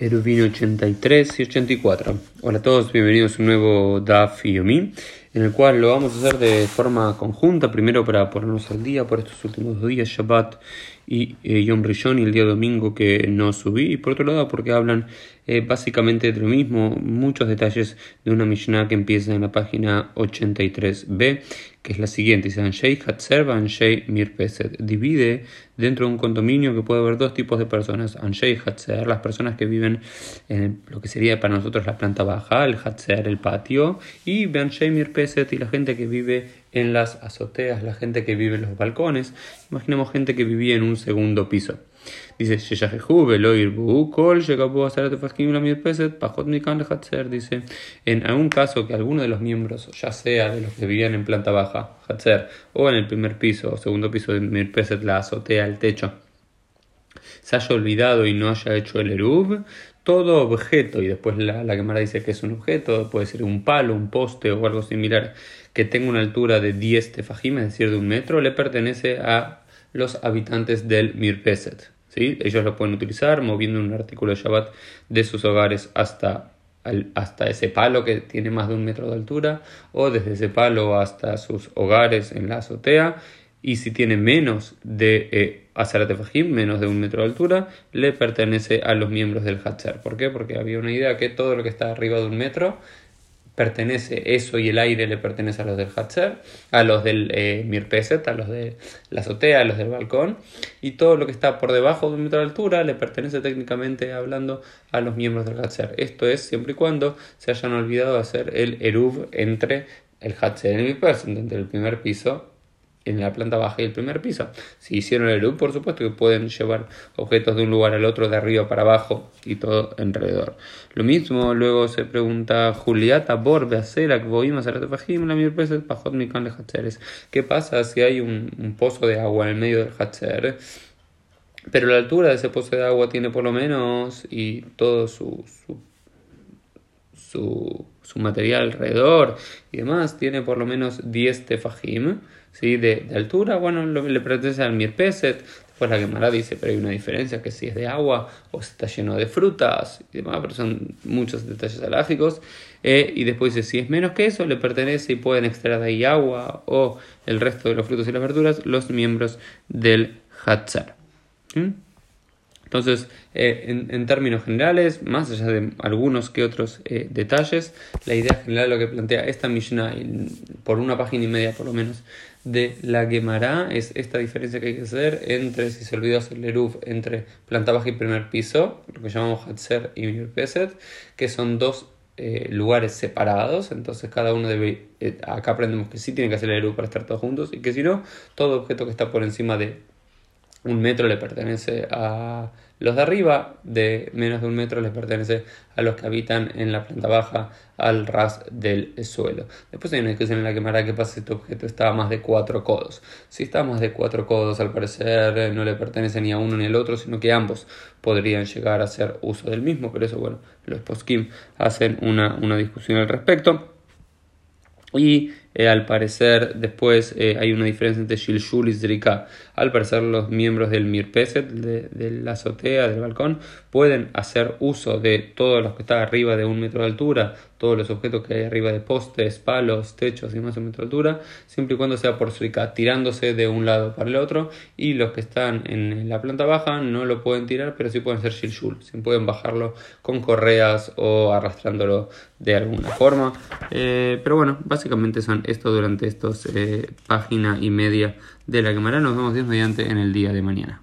Eruvin 83 y 84. Hola a todos, bienvenidos a un nuevo DAF Yomi, en el cual lo vamos a hacer de forma conjunta, primero para ponernos al día por estos últimos dos días, Shabbat y eh, Yom Rishon y el día domingo que no subí, y por otro lado porque hablan eh, básicamente de lo mismo, muchos detalles de una Mishnah que empieza en la página 83b, que es la siguiente, dice Anshei Hatzer, Anshei Mirpeset, divide dentro de un condominio que puede haber dos tipos de personas, Anshei Hatzer, las personas que viven en lo que sería para nosotros la planta baja, el Hatzer, el patio, y Anshei Mirpeset y la gente que vive en las azoteas, la gente que vive en los balcones. Imaginemos gente que vivía en un segundo piso. Dice, dice, en algún caso que alguno de los miembros, ya sea de los que vivían en planta baja, o en el primer piso o segundo piso de Mirpeset, la azotea, el techo, se haya olvidado y no haya hecho el Eruv, todo objeto, y después la, la Gemara dice que es un objeto, puede ser un palo, un poste o algo similar, que tenga una altura de 10 tefajim, es decir, de un metro, le pertenece a los habitantes del Mirpeset. ¿sí? Ellos lo pueden utilizar moviendo un artículo de Shabbat de sus hogares hasta, hasta ese palo que tiene más de un metro de altura, o desde ese palo hasta sus hogares en la azotea, y si tiene menos de eh, Fajim, menos de un metro de altura, le pertenece a los miembros del Hatzer. ¿Por qué? Porque había una idea que todo lo que está arriba de un metro pertenece, eso y el aire le pertenece a los del Hatzer, a los del eh, Mirpeset, a los de la azotea, a los del balcón, y todo lo que está por debajo de un metro de altura le pertenece técnicamente hablando a los miembros del Hatzer. Esto es siempre y cuando se hayan olvidado hacer el Eruv entre el Hatzer y el Mirpeset, entre el primer piso en la planta baja y el primer piso. Si hicieron el loop, por supuesto que pueden llevar objetos de un lugar al otro, de arriba para abajo y todo alrededor. Lo mismo, luego se pregunta Juliata Borbe Acerak Boim la Pajot Mikan ¿Qué pasa si hay un, pozo de agua en el medio del Hatzer? Pero la altura de ese pozo de agua tiene por lo menos y todo su, su, material alrededor y demás tiene por lo menos 10 tefajim ¿sí? de, altura, bueno, le pertenece al mirpeset. Después la Gemara dice, pero hay una diferencia, que si es de agua o está lleno de frutas y demás, pero son muchos detalles alágicos. Eh, y después dice, si es menos que eso, le pertenece y pueden extraer de ahí agua o el resto de los frutos y las verduras los miembros del Hatzar. Entonces, eh, en, términos generales, más allá de algunos que otros eh, detalles, la idea general lo que plantea esta Mishnah, por una página y media por lo menos, de la Gemara es esta diferencia que hay que hacer entre, si se olvidó hacer el Eruv, entre planta baja y primer piso, lo que llamamos Hatzer y Mirpeset, que son dos eh, lugares separados, entonces cada uno debe, acá aprendemos que sí tiene que hacer el Eruv para estar todos juntos y que si no, todo objeto que está por encima de un metro le pertenece a los de arriba, de menos de un metro les pertenece a los que habitan en la planta baja, al ras del suelo. Después hay una discusión en la que me hará que pasa si este objeto está a más de cuatro codos. Si está a más de cuatro codos, al parecer no le pertenece ni a uno ni al otro, sino que ambos podrían llegar a hacer uso del mismo. Pero eso, bueno, los poskim hacen una, una discusión al respecto. Y eh, al parecer después eh, hay una diferencia entre Shilshul y Zrika. Al parecer los miembros del Mirpeset, de, de, la azotea, del balcón, pueden hacer uso de todos los que están arriba de un metro de altura, todos los objetos que hay arriba de postes, palos, techos y más de un metro de altura, siempre y cuando sea por Zrika, tirándose de un lado para el otro. Y los que están en la planta baja no lo pueden tirar, pero sí pueden ser Shilshul. Sí pueden bajarlo con correas o arrastrándolo de alguna forma. Eh, pero bueno, básicamente son esto durante estos eh, página y media de la cámara. Nos vemos Dios mediante en el día de mañana.